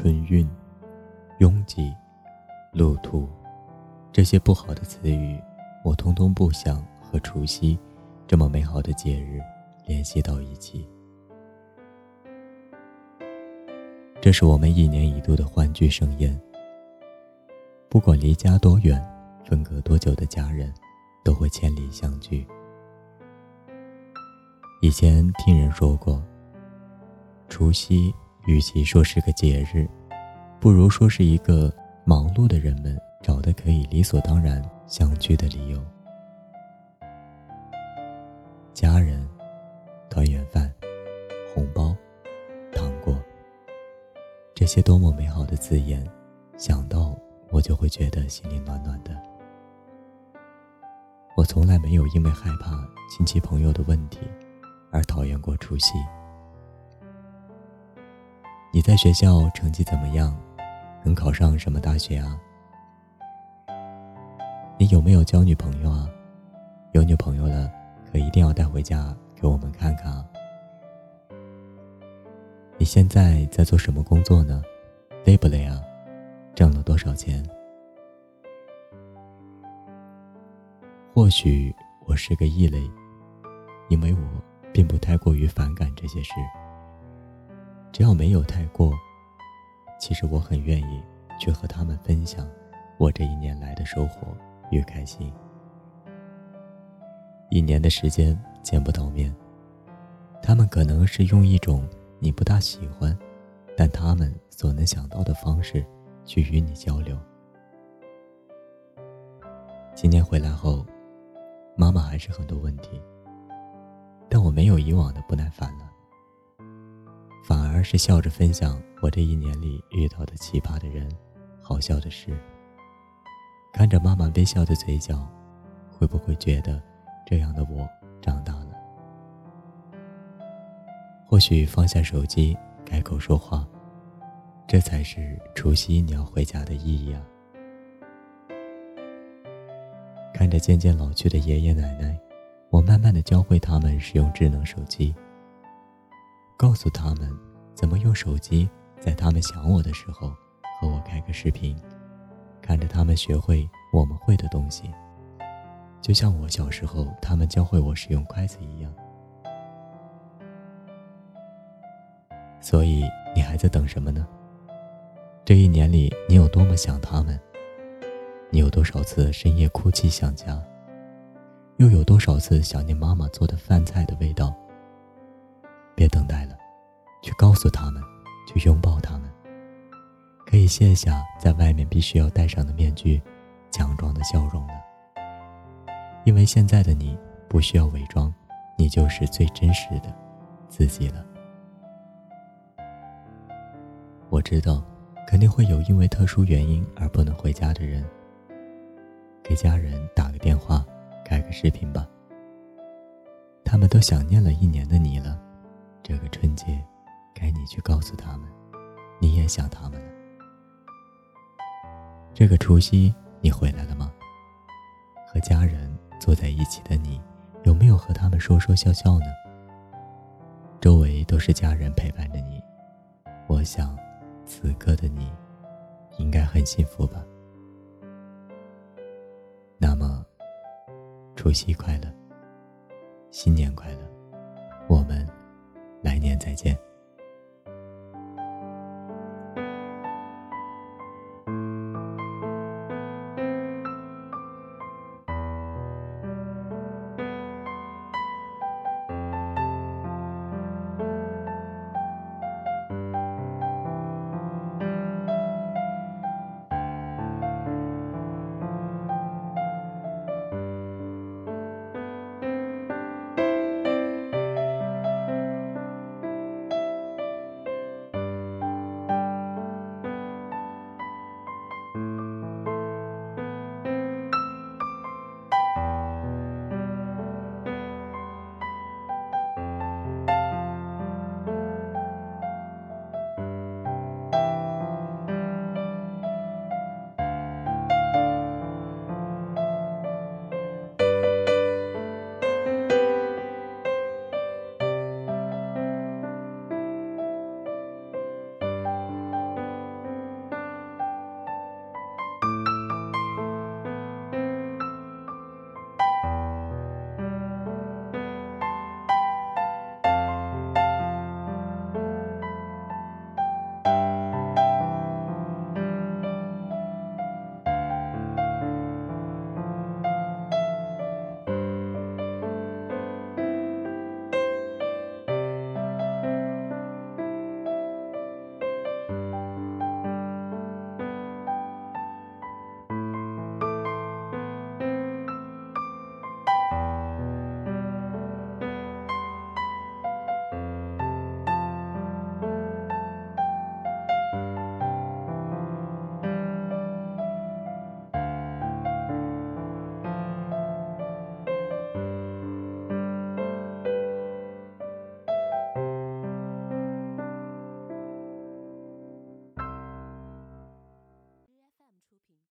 春运、拥挤、路途，这些不好的词语，我通通不想和除夕这么美好的节日联系到一起。这是我们一年一度的欢聚盛宴。不管离家多远，分隔多久的家人，都会千里相聚。以前听人说过，除夕与其说是个节日，不如说是一个忙碌的人们找的可以理所当然相聚的理由。家人、团圆饭、红包。糖果这些多么美好的字眼，想到我就会觉得心里暖暖的。我从来没有因为害怕亲戚朋友的问题而讨厌过除夕。你在学校成绩怎么样？能考上什么大学啊？你有没有交女朋友啊？有女朋友了，可一定要带回家给我们看看啊！你现在在做什么工作呢？累不累啊？挣了多少钱？或许我是个异类，因为我并不太过于反感这些事。只要没有太过，其实我很愿意去和他们分享我这一年来的收获与开心。一年的时间见不到面，他们可能是用一种。你不大喜欢，但他们所能想到的方式，去与你交流。今年回来后，妈妈还是很多问题，但我没有以往的不耐烦了，而是笑着分享我这一年里遇到的奇葩的人、好笑的事。看着妈妈微笑的嘴角，会不会觉得这样的我长大了？或许放下手机，开口说话，这才是除夕你要回家的意义啊！看着渐渐老去的爷爷奶奶，我慢慢的教会他们使用智能手机，告诉他们怎么用手机，在他们想我的时候和我开个视频，看着他们学会我们会的东西，就像我小时候他们教会我使用筷子一样。所以你还在等什么呢？这一年里，你有多么想他们？你有多少次深夜哭泣想家？又有多少次想念妈妈做的饭菜的味道？别等待了，去告诉他们，去拥抱他们。可以卸下在外面必须要戴上的面具，强装的笑容了。因为现在的你不需要伪装，你就是最真实的自己了。我知道，肯定会有因为特殊原因而不能回家的人。给家人打个电话，开个视频吧。他们都想念了一年的你了，这个春节，该你去告诉他们，你也想他们了。这个除夕你回来了吗？和家人坐在一起的你，有没有和他们说说笑笑呢？周围都是家人陪伴着你，我想。此刻的你，应该很幸福吧？那么，除夕快乐，新年快乐，我们来年再见。